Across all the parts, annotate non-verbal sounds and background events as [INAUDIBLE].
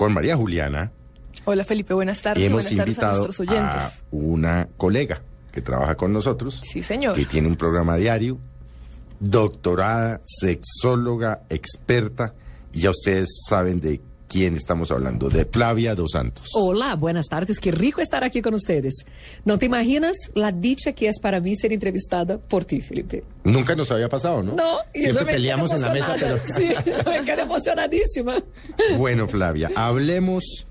con María Juliana. Hola Felipe, buenas tardes. Hemos buenas tardes invitado a nuestros oyentes. a una colega que trabaja con nosotros. Sí, señor. Que tiene un programa diario, doctorada, sexóloga, experta. Y ya ustedes saben de quién estamos hablando, de Flavia Dos Santos. Olá, buenas tardes. Qué rico estar aquí con ustedes. No te imaginas la dicha que es para mí ser entrevistada por ti, Felipe. Nunca nos había pasado, ¿no? No, y Siempre me peleamos en la mesa, pero... Sí, [LAUGHS] me quedé emocionadísima. Bueno, Flavia, hablemos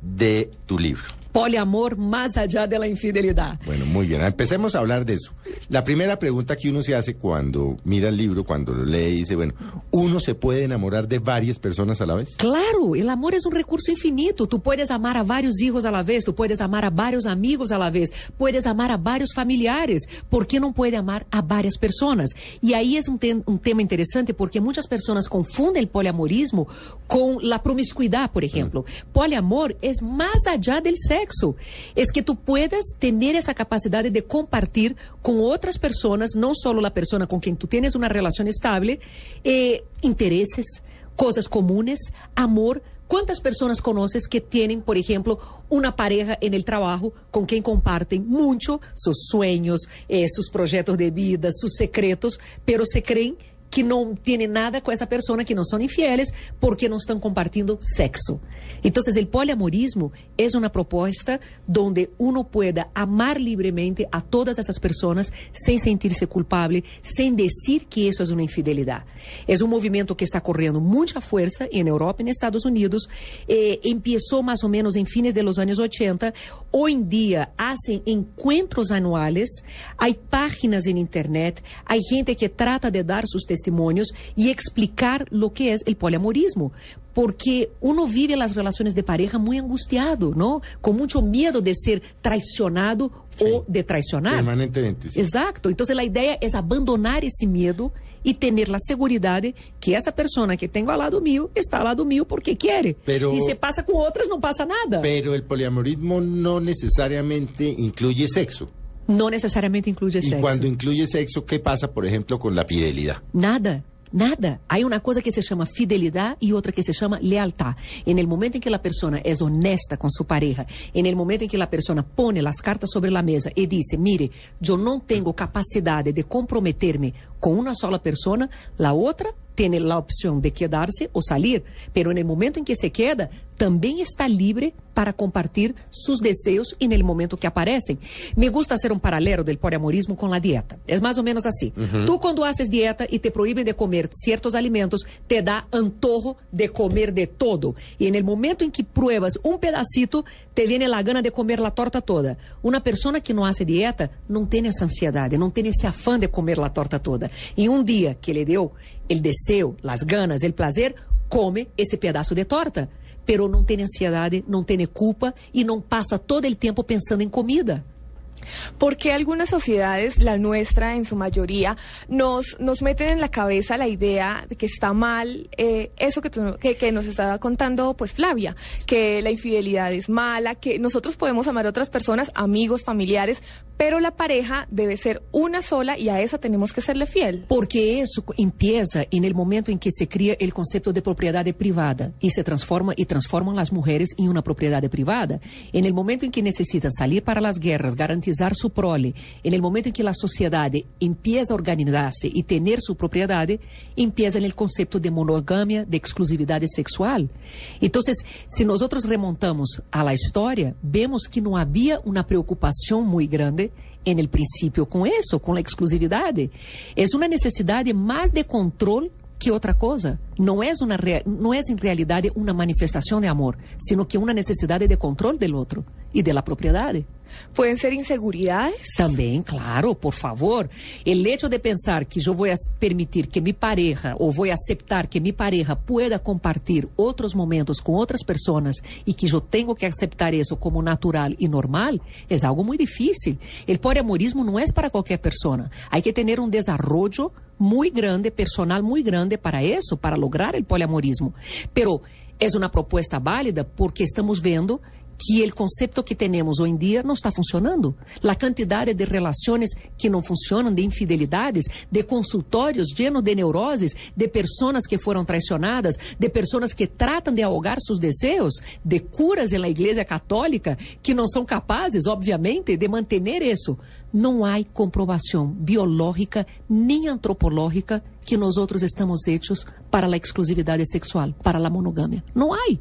de tu libro. Poliamor más allá de la infidelidad. Bueno, muy bien. Empecemos a hablar de eso. La primera pregunta que uno se hace cuando mira el libro, cuando lo lee, dice, bueno, ¿uno se puede enamorar de varias personas a la vez? Claro, el amor es un recurso infinito. Tú puedes amar a varios hijos a la vez, tú puedes amar a varios amigos a la vez, puedes amar a varios familiares. ¿Por qué no puede amar a varias personas? Y ahí es un, un tema interesante porque muchas personas confunden el poliamorismo con la promiscuidad, por ejemplo. Poliamor es más allá del sexo. Es que tú puedes tener esa capacidad de compartir con otras personas, no solo la persona con quien tú tienes una relación estable, eh, intereses, cosas comunes, amor. ¿Cuántas personas conoces que tienen, por ejemplo, una pareja en el trabajo con quien comparten mucho sus sueños, eh, sus proyectos de vida, sus secretos, pero se creen que no tienen nada con esa persona, que no son infieles, porque no están compartiendo sexo. Entonces, el poliamorismo es una propuesta donde uno pueda amar libremente a todas esas personas sin sentirse culpable, sin decir que eso es una infidelidad. Es un movimiento que está corriendo mucha fuerza en Europa y en Estados Unidos. Eh, empezó más o menos en fines de los años 80. Hoy en día hacen encuentros anuales, hay páginas en Internet, hay gente que trata de dar sus testimonios y explicar lo que es el poliamorismo. Porque uno vive las relaciones de pareja muy angustiado, ¿no? Con mucho miedo de ser traicionado o de traicionar. Permanentemente, sí. Exacto. Entonces la idea es abandonar ese miedo y tener la seguridad de que esa persona que tengo al lado mío está al lado mío porque quiere. Pero- y si pasa con otras no pasa nada. Pero el poliamorismo no necesariamente incluye sexo. No necesariamente incluye Y sexo. cuando incluye sexo, ¿qué pasa, por ejemplo, con la fidelidad? Nada. Nada. Hay una cosa que se llama fidelidad y otra que se llama lealtad. En el momento en que la persona es honesta con su pareja, en el momento en que la persona pone las cartas sobre la mesa y dice, mire, yo no tengo capacidad de comprometerme con una sola persona, la otra tiene la opción de quedarse o salir. Pero en el momento en que se queda, también está libre para compartir sus deseos en el momento que aparecen. Me gusta hacer un paralelo del poliamorismo con la dieta. Es más o menos así. Tú cuando haces dieta y te prohíben de comer ciertos alimentos, te da antojo de comer de todo. Y en el momento en que pruebas un pedacito, te viene la gana de comer la torta toda. Una persona que no hace dieta no tiene esa ansiedad, no tiene ese afán de comer la torta toda. Y un día que le dio el deseo, las ganas, el placer, come ese pedazo de torta. Pero não tem ansiedade, não tem culpa e não passa todo el tiempo pensando em comida. Porque algunas sociedades, la nuestra en su mayoría, nos, nos meten en la cabeza la idea de que está mal eh, eso que, que, que nos estaba contando pues Flavia, que la infidelidad es mala, que nosotros podemos amar a otras personas, amigos, familiares, pero la pareja debe ser una sola y a esa tenemos que serle fiel. Porque isso empieza en el momento en que se cria el concepto de propriedade privada y se transforma y transforman las mujeres en una propiedad privada. En el momento en que necesitan salir para las guerras, garantizar su prole, en el momento en que la sociedad empieza a organizarse y tener su propiedad, empieza en el concepto de monogamia, de exclusividad sexual. Entonces, si nosotros remontamos a la historia, vemos que no había una preocupación muy grande en el principio con eso, con la exclusividad. Es una necesidad más de control que outra coisa. Não é, uma, não é em realidade uma manifestação de amor, sino que uma necessidade de controle do outro e da propriedade. Pueden ser inseguridades. Também, claro, por favor. El hecho de pensar que eu vou as- permitir que mi pareja ou vou aceitar que mi pareja pueda compartir outros momentos com outras pessoas e que eu tenho que aceitar isso como natural e normal, é algo muito difícil. El poliamorismo não é para qualquer pessoa. Há que ter um desenvolvimento muito grande, personal muito grande para isso, para lograr el poliamorismo. Pero é uma proposta válida porque estamos vendo que el concepto que tenemos hoy en día no está funcionando. La cantidad de relaciones que no funcionan, de infidelidades, de consultorios llenos de neurosis, de personas que fueron traicionadas, de personas que tratan de ahogar sus deseos, de curas en la iglesia católica que no son capaces, obviamente, de mantener eso. No hay comprobación biológica ni antropológica que nosotros estamos hechos para la exclusividad sexual, para la monogamia. No hay.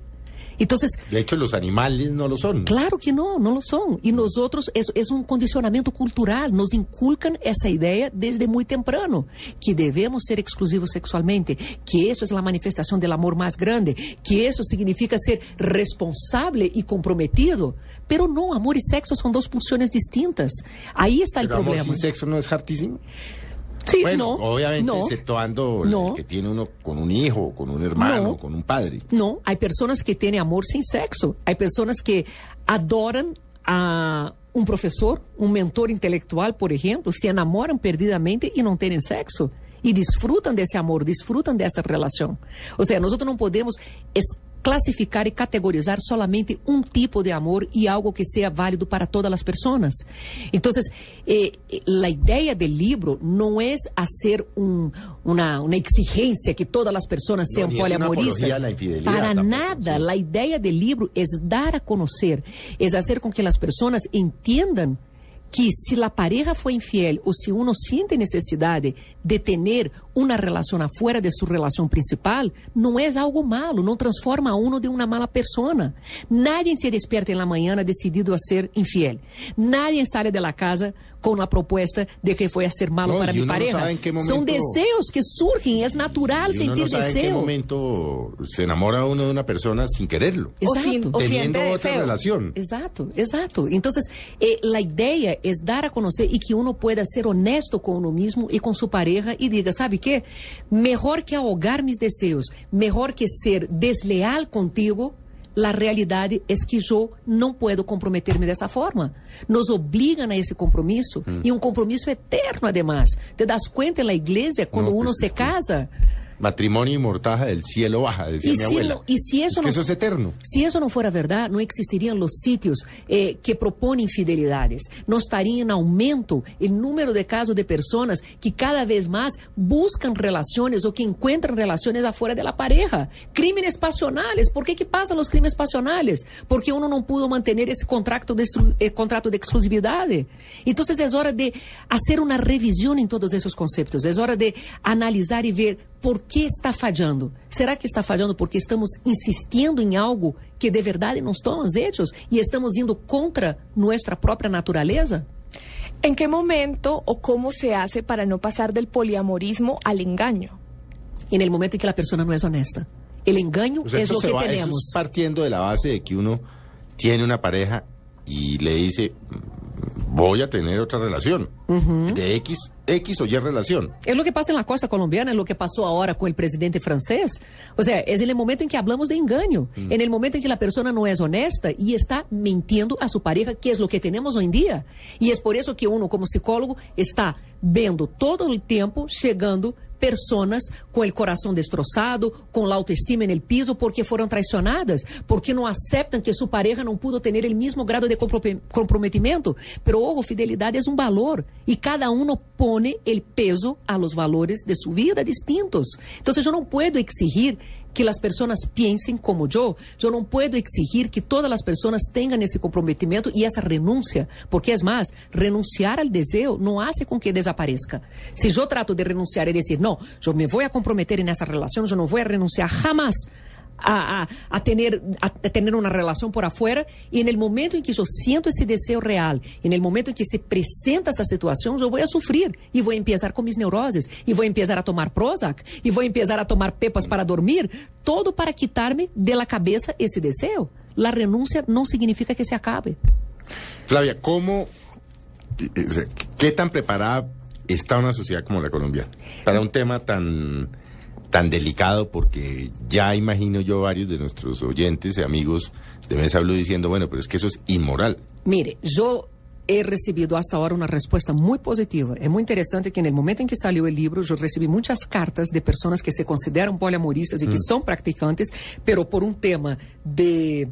Entonces, De hecho, los animales no lo son. Claro que no, no lo son. Y nosotros, es, es un condicionamiento cultural, nos inculcan esa idea desde muy temprano, que debemos ser exclusivos sexualmente, que eso es la manifestación del amor más grande, que eso significa ser responsable y comprometido. Pero no, amor y sexo son dos pulsiones distintas. Ahí está el Pero amor problema. sin sexo no es hartísimo. Sí, bueno, no, obviamente, no. exceptuando No. el que tiene uno con un hijo, con un hermano, No. con un padre. No, hay personas que tienen amor sin sexo. Hay personas que adoran a un profesor, un mentor intelectual, por ejemplo, se enamoran perdidamente y no tienen sexo. Y disfrutan de ese amor, disfrutan de esa relación. O sea, nosotros no podemos es clasificar y categorizar solamente un tipo de amor y algo que sea válido para todas las personas. Entonces, eh, eh, la idea del libro no es hacer un- una, una exigencia que todas las personas No, sean ni es una poliamoristas. apología a la infidelidad Para tampoco, nada. sí. La idea del libro es dar a conocer, es hacer con que las personas entiendan que si la pareja fue infiel o si uno siente necesidad de tener una relación afuera de su relación principal, no es algo malo, no transforma a uno de una mala persona. Nadie se despierta en la mañana decidido a ser infiel. Nadie sale de la casa con la propuesta de que fue a ser malo No, para mi no pareja. qué Son momento- deseos que surgen, es natural Y uno sentir no sabe en qué deseo. momento se enamora uno de una persona sin quererlo. Exacto. o Teniendo otra deseo. relación. Exato, exato. Entonces, eh, la idea es dar a conocer y que uno pueda ser honesto con uno mismo y con su pareja y diga, ¿sabe qué? Mejor que ahogar mis deseos, mejor que ser desleal contigo, la realidad es que yo no puedo comprometerme de esa forma. Nos obligan a ese compromiso Mm. y un compromiso eterno además. ¿Te das cuenta en la iglesia cuando No, uno pues, se es que- casa? Matrimonio y mortaja del cielo baja, decía Y mi si abuela. no- y si eso es que no- eso es eterno. Si eso no fuera verdad, no existirían los sitios eh, que proponen infidelidades. No estaría en aumento el número de casos de personas que cada vez más buscan relaciones o que encuentran relaciones afuera de la pareja. Crímenes pasionales. ¿Por qué que pasan los crímenes pasionales? Porque uno no pudo mantener ese contrato de, eh, contrato de exclusividad. Entonces es hora de hacer una revisión en todos esos conceptos. Es hora de analisar y ver por qué está fallando. ¿Será que está fallando porque estamos insistiendo en algo que de verdad no estamos hechos y estamos yendo contra nuestra propia naturaleza? ¿En qué momento o cómo se hace para no pasar del poliamorismo al engaño? En el momento en que la persona no es honesta. El engaño O sea, es lo que va- eso tenemos. es partiendo de la base de que uno tiene una pareja y le dice, "Mm, voy a tener otra relación. De X, X o Y relación. Es lo que pasa en la costa colombiana, es lo que pasó ahora con el presidente francés. O sea, es en el momento en que hablamos de engaño, en el momento en que la persona no es honesta y está mintiendo a su pareja, que es lo que tenemos hoy en día. Y es por eso que uno, como psicólogo, está viendo todo el tiempo llegando personas con el corazón destrozado, con la autoestima en el piso porque fueron traicionadas, porque no aceptan que su pareja no pudo tener el mismo grado de compro- comprometimiento. Pero ojo, fidelidad es un valor y cada uno pone el peso a los valores de su vida distintos. Entonces yo no puedo exigir que las personas piensen como yo. Yo no puedo exigir que todas las personas tengan ese comprometimiento y esa renuncia, porque es más, renunciar al deseo no hace con que desaparezca. Si yo trato de renunciar y decir, no, yo me voy a comprometer en esa relación, yo no voy a renunciar jamás a, tener, tener una relación por afuera y en el momento en que yo siento ese deseo real, en el momento en que se presenta esa situación, yo voy a sufrir y voy a empezar con mis neuroses y voy a empezar a tomar Prozac y voy a empezar a tomar pepas para dormir, todo para quitarme de la cabeza ese deseo. La renuncia no significa que se acabe. Flavia, ¿cómo, eh, eh, qué tan preparada está una sociedad como la colombiana para un tema tan, tan delicado? Porque ya imagino yo varios de nuestros oyentes y amigos de Mesa Blue diciendo, bueno, pero es que eso es inmoral. Mire, yo he recibido hasta ahora una respuesta muy positiva. Es muy interesante que en el momento en que salió el libro, yo recibí muchas cartas de personas que se consideran poliamoristas y que son practicantes, pero por un tema de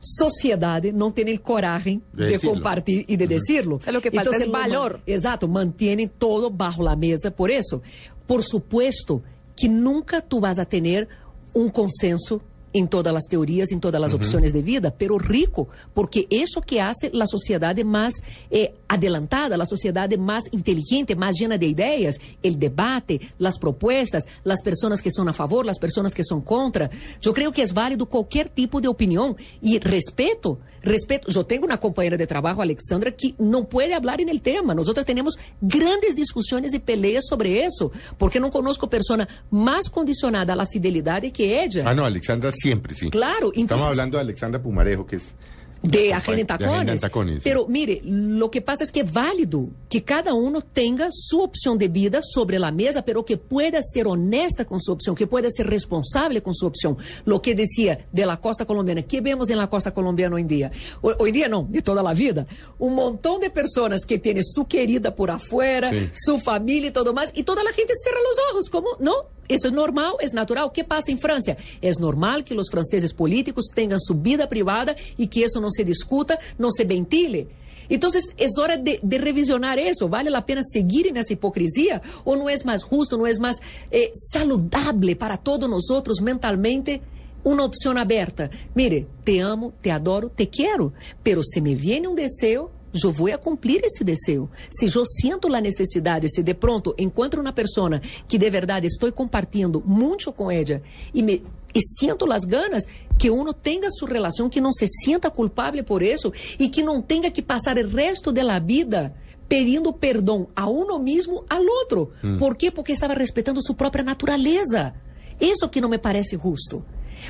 sociedade não tem coragem de, de compartilhar e de decirlo. É o que falta é valor. Exato, mantêm todo bajo a mesa por isso. Por supuesto que nunca tu vas a ter um consenso em todas as teorias, em todas as uhum. opções de vida, pero rico, porque isso que hace a sociedade mais eh, adelantada, a sociedade mais inteligente, mais llena de ideias, o debate, as propostas, as pessoas que são a favor, as pessoas que são contra. Eu creio que é válido qualquer tipo de opinião e respeito, respeito. Eu tenho uma companheira de trabalho, Alexandra, que não pode falar em el tema. Nós temos grandes discussões e peleas sobre isso, porque não conosco pessoa mais condicionada à fidelidade que ella. Ah, não, Alexandra Siempre, sí. Claro. Entonces, Estamos hablando de Alexandra Pumarejo, que es de Agenda Tacones. Tacones. Pero mire, lo que pasa es que es válido que cada uno tenga su opción de vida sobre la mesa, pero que pueda ser honesta con su opción, que pueda ser responsable con su opción. Lo que decía de la costa colombiana, ¿qué vemos en la costa colombiana hoy en día? Hoy, día no, de toda la vida. Un montón de personas que tienen su querida por afuera, sí. su familia y todo más, y toda la gente cierra los ojos, como, no, isso é normal, é natural. O que passa em França? É normal que os franceses políticos tenham sua vida privada e que isso não se discuta, não se ventile. Então, é hora de, de, revisionar isso. Vale a pena seguir nessa hipocrisia? Ou não é mais justo, não é mais eh, saludável para todos nós outros mentalmente? Uma opção aberta. Mire, te amo, te adoro, te quero. Pero se me viene um desejo, eu vou a cumprir esse desejo. Se eu sinto a necessidade, se de pronto encontro uma pessoa que de verdade estou compartilhando muito com ela e me e sinto as ganas que uno tenha sua relação, que não se sinta culpável por isso e que não tenha que passar o resto da vida pedindo perdão a uno mesmo ao outro. Hum. Por quê? Porque estava respeitando sua própria natureza. Isso que não me parece justo.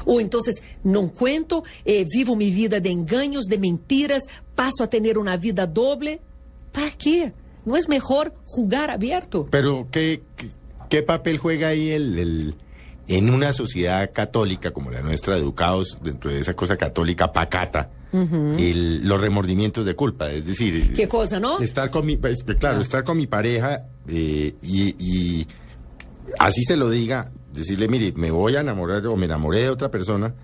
Ou então, não cuento, eh, vivo minha vida de enganos, de mentiras, passo a ter uma vida doble. ¿Para quê? ¿No es mejor jugar abierto? Pero, ¿qué, qué papel juega ahí el, el, en una sociedad católica como la nuestra, educados dentro de esa cosa católica pacata? Uh -huh. el, los remordimientos de culpa, es decir... ¿Qué cosa, no? Estar con mi, pues, claro, ah. estar con mi pareja eh, y, y así se lo diga, decirle, mire, me voy a enamorar o me enamoré de otra persona.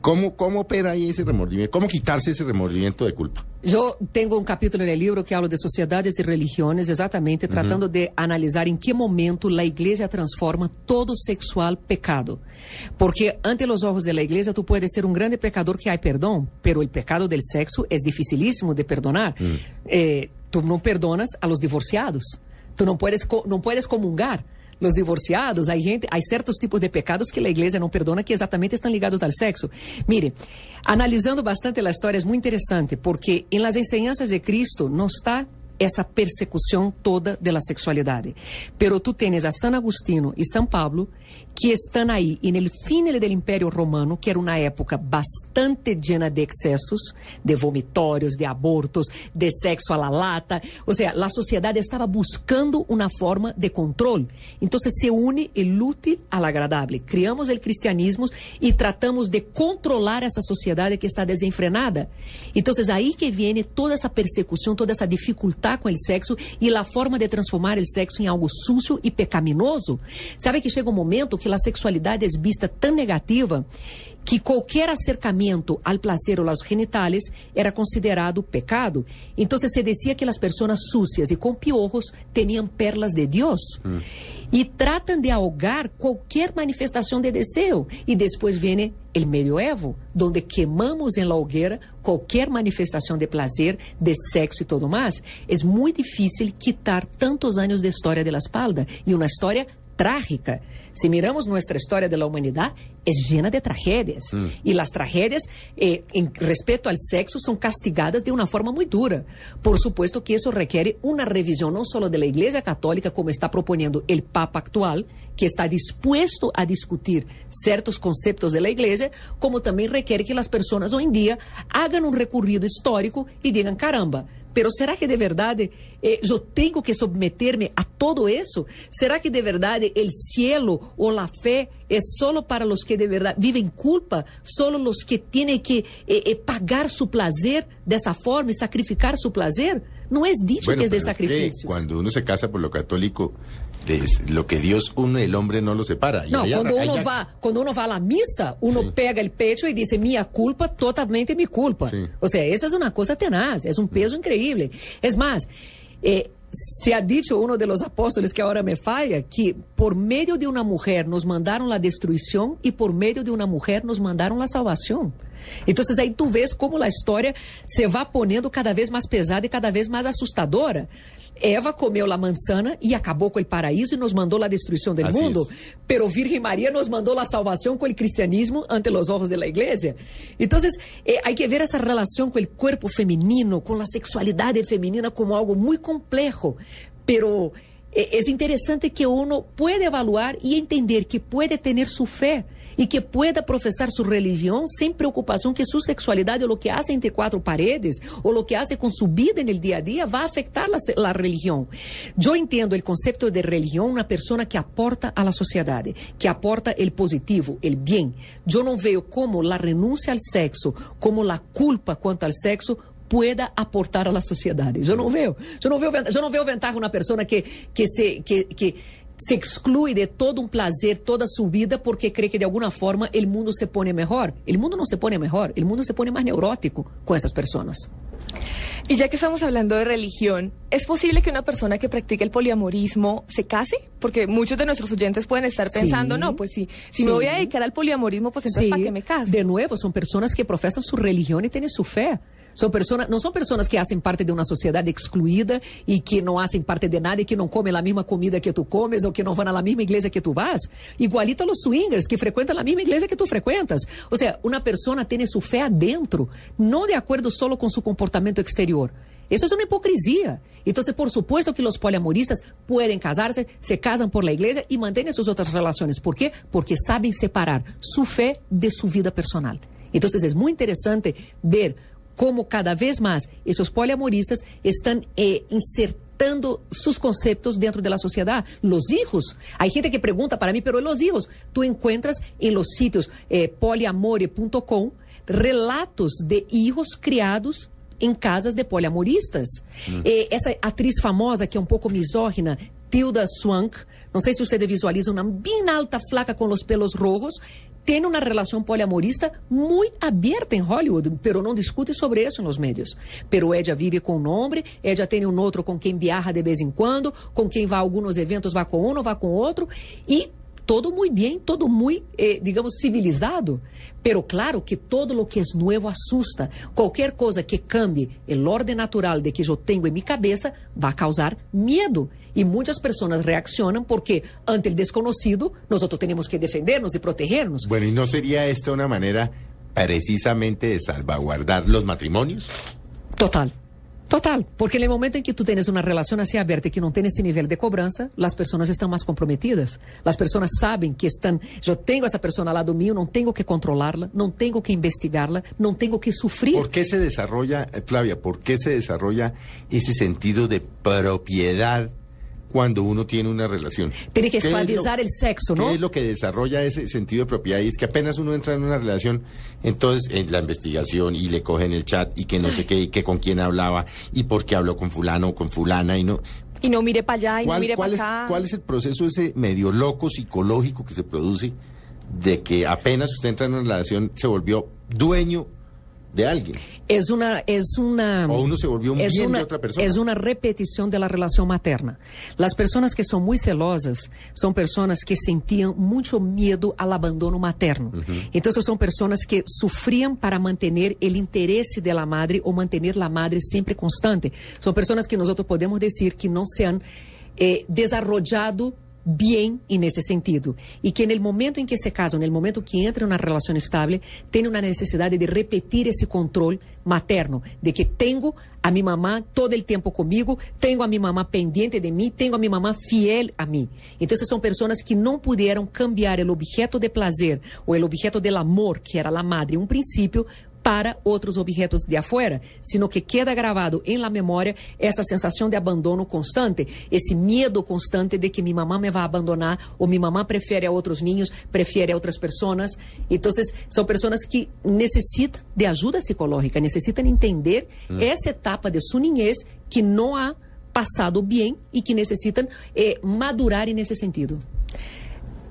¿Cómo, ¿Cómo opera ahí ese remordimiento? ¿Cómo quitarse ese remordimiento de culpa? Eu tenho um capítulo no livro que habla de sociedades e religiões, exatamente tratando uhum. de analisar em que momento a igreja transforma todo sexual pecado. Porque ante os olhos da igreja tu puedes ser um grande pecador que há perdão, pero o pecado del sexo é dificilíssimo de perdonar. Uhum. Eh, tu não perdonas a los divorciados. Tu não puedes, não puedes comungar los divorciados, hay gente, hay ciertos tipos de pecados que la iglesia no perdona que exatamente están ligados al sexo. Mire, analizando bastante la historia es muy interesante porque en las enseñanzas de Cristo no está essa persecução toda da sexualidade. Pero tu tens a San Agustino e São Pablo que estão aí e no fim do Império Romano, que era uma época bastante llena de excessos, de vomitórios, de abortos, de sexo a la lata, ou seja, a sociedade estava buscando uma forma de controle. Então se une o útil ao agradável. Criamos o cristianismo e tratamos de controlar essa sociedade que está desenfrenada. Então aí que vem toda essa persecução, toda essa dificuldade com o sexo e a forma de transformar o sexo em algo sujo e pecaminoso. Sabe que chega um momento que a sexualidade é vista tão negativa que qualquer acercamento ao prazer ou aos genitales era considerado pecado. Então se dizia que as pessoas sucias e com piojos tinham perlas de Deus. Hum. E tratam de ahogar qualquer manifestação de desejo. E depois vem o medioevo, onde queimamos em la hogueira qualquer manifestação de prazer, de sexo e tudo mais. É muito difícil quitar tantos anos de história de la espalda. E uma história trágica. Si miramos nuestra historia de la humanidad, es llena de tragedias. Mm. Y las tragedias, eh, en respecto al sexo, son castigadas de una forma muy dura. Por supuesto que eso requiere una revisión no solo de la Iglesia Católica, como está proponiendo el Papa actual, que está dispuesto a discutir ciertos conceptos de la Iglesia, como también requiere que las personas hoy en día hagan un recorrido histórico y digan, caramba, Pero será que de verdade eh, eu tenho que submeter-me a todo isso? Será que de verdade o cielo ou a fé é solo para os que de verdade vivem culpa? Solo os que têm que eh, eh, pagar seu prazer dessa forma e sacrificar seu prazer? Não é dicho bueno, que é de sacrifício. Quando uno se casa por lo católico, es lo que Dios une, el hombre no lo separa. Y quando arran- uno va, quando uno va à missa, uno Sim. pega el pecho e diz minha culpa, totalmente mi culpa. O sea, essa é uma coisa tenaz, é um peso increíble. Es más, eh, se ha dicho uno de los apóstoles que ahora me falla que por medio de una mujer nos mandaron la destruição e por medio de una mujer nos mandaron la salvación. Entonces aí tu ves como a história se va ponendo cada vez mais pesada e cada vez mais assustadora. Eva comeu la manzana e acabou com o paraíso e nos mandou a destruição do mundo. Pero Virgen María nos mandó la salvación con el cristianismo ante los ojos de la iglesia. Entonces, eh, hay que ver esa relación con el cuerpo femenino, con la sexualidad femenina como algo muy complejo. Pero es interesante que uno puede evaluar y entender que puede tener su fe y que pueda profesar su religión sin preocupación que su sexualidad o lo que hace entre cuatro paredes o lo que hace con su vida en el día a día va a afectar la, la religión. Yo entiendo el concepto de religión una persona que aporta a la sociedad, que aporta el positivo, el bien. Yo no veo cómo la renuncia al sexo, como la culpa cuanto al sexo pueda aportar a la sociedad. Yo no veo. Yo no veo, yo no veo ventaja una persona que, que, se, que, que se exclui de todo un placer toda su vida porque cree que de alguna forma el mundo se pone mejor. El mundo no se pone mejor, el mundo se pone más neurótico con esas personas. Y ya que estamos hablando de religión, ¿es posible que una persona que practique el poliamorismo se case? Porque muchos de nuestros oyentes pueden estar Sí. pensando, no, pues sí, si me Sí. voy a dedicar al poliamorismo, pues entonces ¿para qué me caso? De nuevo, son personas que profesan su religión y tienen su fe. Son personas, no son personas que hacen parte de una sociedad excluida y que no hacen parte de nada y que no comen la misma comida que tú comes o que no van a la misma iglesia que tú vas. Igualito a los swingers que frecuentan la misma iglesia que tú frecuentas. O sea, una persona tiene su fe adentro, no de acuerdo solo con su comportamiento exterior. Eso es una hipocresía. Entonces, por supuesto que los poliamoristas pueden casarse, se casan por la iglesia y mantienen sus otras relaciones. ¿Por qué? Porque saben separar su fe de su vida personal. Entonces, es muy interesante ver cómo cada vez más esos poliamoristas están eh, insertando sus conceptos dentro de la sociedad. Los hijos. Hay gente que pregunta para mí, pero los hijos, tú encuentras en los sitios eh, poliamore.com relatos de hijos criados em casas de poliamoristas. Eh, essa atriz famosa, que é um pouco misógina, Tilda Swank, não sei se vocês visualizam, uma bem alta, flaca, com os pelos rojos, tem uma relação poliamorista muito aberta em Hollywood, pero não discute sobre isso nos médios. Pero ella vive com um homem, ella tem um outro com quem viaja de vez em quando, com quem vai a alguns eventos, vai com um, vai com outro, e todo muy bien, todo muy, eh, digamos, civilizado. Pero claro que todo lo que es nuevo asusta. Cualquier cosa que cambie el orden natural de que yo tengo en mi cabeza va a causar miedo. Y muchas personas reaccionan porque ante el desconocido nosotros tenemos que defendernos y protegernos. Bueno, ¿y no sería esta una manera precisamente de salvaguardar los matrimonios? Total. Total, porque en el momento en que tú tienes una relación así abierta y que no tienes ese nivel de cobranza, las personas están más comprometidas. Las personas saben que están, yo tengo a esa persona al lado mío, no tengo que controlarla, no tengo que investigarla, no tengo que sufrir. ¿Por qué se desarrolla, eh, Flavia, por qué se desarrolla ese sentido de propiedad cuando uno tiene una relación? Tiene que ¿Qué es lo- esclavizar el sexo, ¿no? ¿Qué es lo que desarrolla ese sentido de propiedad? Y es que apenas uno entra en una relación, entonces en la investigación y le cogen el chat y que no sé qué, y que con quién hablaba y por qué habló con fulano o con fulana y no. Y no mire para allá y no ¿Cuál, mire para es, acá. ¿Cuál es el proceso ese medio loco psicológico que se produce de que apenas usted entra en una relación se volvió dueño de alguien? Es una, es una. O uno se volvió un es bien de una- otra persona. Es una repetición de la relación materna. Las personas que son muy celosas son personas que sentían mucho miedo al abandono materno. Entonces son personas que sufrían para mantener el interés de la madre o mantener la madre siempre constante. Son personas que nosotros podemos decir que no se han eh, desarrollado bien en ese sentido. Y que en el momento en que se casan, en el momento que entra en una relación estable, tiene una necesidad de repetir ese control materno, de que tengo a mi mamá todo el tiempo conmigo, tengo a mi mamá pendiente de mí, tengo a mi mamá fiel a mí. Entonces son personas que no pudieron cambiar el objeto de placer o el objeto del amor, que era la madre en un principio, para outros objetos de afuera, sino que queda gravado em la memória essa sensação de abandono constante, esse medo constante de que minha mamã me vai abandonar ou minha mamã prefere a outros ninhos, prefere a outras pessoas. Então, são pessoas que necessitam de ajuda psicológica, necessitam entender essa etapa de sua niñez que não há pasado bien y que necesitan eh, madurar en ese sentido.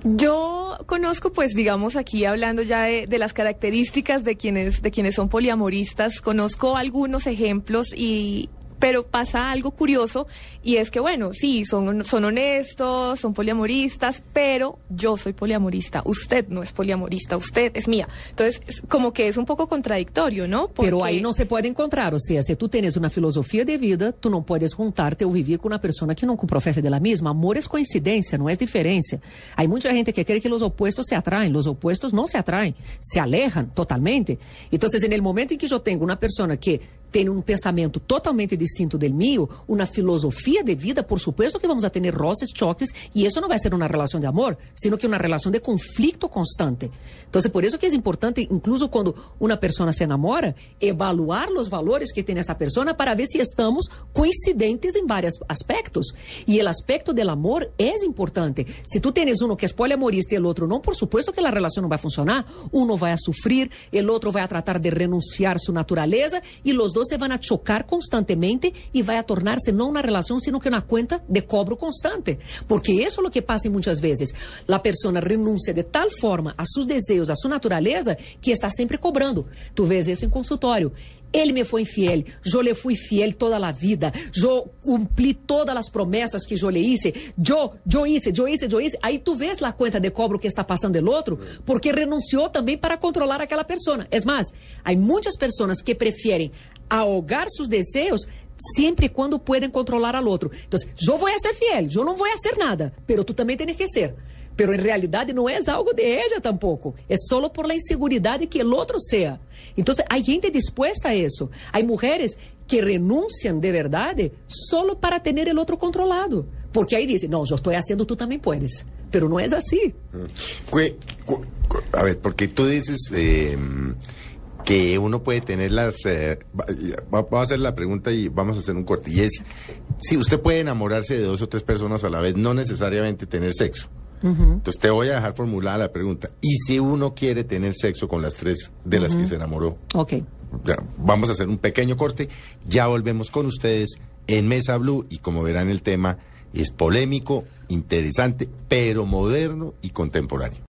Yo conozco, pues, digamos, aquí hablando ya de, de, las características de quienes, de quienes son poliamoristas, conozco algunos ejemplos y, pero pasa algo curioso y es que, bueno, sí, son, son honestos, son poliamoristas, pero yo soy poliamorista, usted no es poliamorista, usted es mía. Entonces, como que es un poco contradictorio, ¿no? Porque... Pero ahí no se puede encontrar, o sea, si tú tienes una filosofía de vida, tú no puedes juntarte o vivir con una persona que no profesa de la misma. Amor es coincidencia, no es diferencia. Hay mucha gente que cree que los opuestos se atraen, los opuestos no se atraen, se alejan totalmente. Entonces, en el momento en que yo tengo una persona que tiene un pensamento totalmente distinto del mío, una filosofía de vida, por supuesto que vamos a tener roces, choques, y eso no va a ser una relación de amor, sino que una relación de conflicto constante. Entonces, por eso que es importante, incluso cuando una persona se enamora, evaluar los valores que tiene esa persona para ver si estamos coincidentes en varios aspectos. Y el aspecto del amor es importante. Si tú tienes uno que es poliamorista y el otro no, por supuesto que la relación no va a funcionar. Uno va a sufrir, el otro va a tratar de renunciar su naturaleza y los dos se van a chocar constantemente y va a tornarse no una relación, sino que una cuenta de cobro constante. Porque eso es lo que pasa muchas veces. La persona renuncia de tal forma a sus deseos, a su naturaleza, que está siempre cobrando. Tu ves isso em consultório. Ele me foi infiel, eu lhe fui fiel toda a vida, eu cumpri todas as promessas que eu lhe hice, eu, eu hice, eu hice, eu hice. Aí tu vês a conta de cobro que está passando do outro, porque renunciou também para controlar aquela pessoa. É mais, há muitas pessoas que preferem ahogar seus desejos sempre quando podem controlar al outro. Então, eu vou ser fiel, eu não vou ser nada, pero tu também tens que ser. Pero en realidad no es algo de ella tampoco. Es solo por la inseguridad que el otro sea. Entonces, hay gente dispuesta a eso. Hay mujeres que renuncian de verdad solo para tener el otro controlado. Porque ahí dicen, no, yo estoy haciendo, tú también puedes. Pero no es así. A ver, porque tú dices eh, que uno puede tener las... Eh, vamos a hacer la pregunta y vamos a hacer un corte. Y es, si usted puede enamorarse de dos o tres personas a la vez, no necesariamente tener sexo. Entonces te voy a dejar formulada la pregunta. ¿Y si uno quiere tener sexo con las tres de las que se enamoró? Ok. Ya, vamos a hacer un pequeño corte. Ya volvemos con ustedes en Mesa Blue y como verán el tema es polémico, interesante, pero moderno y contemporáneo.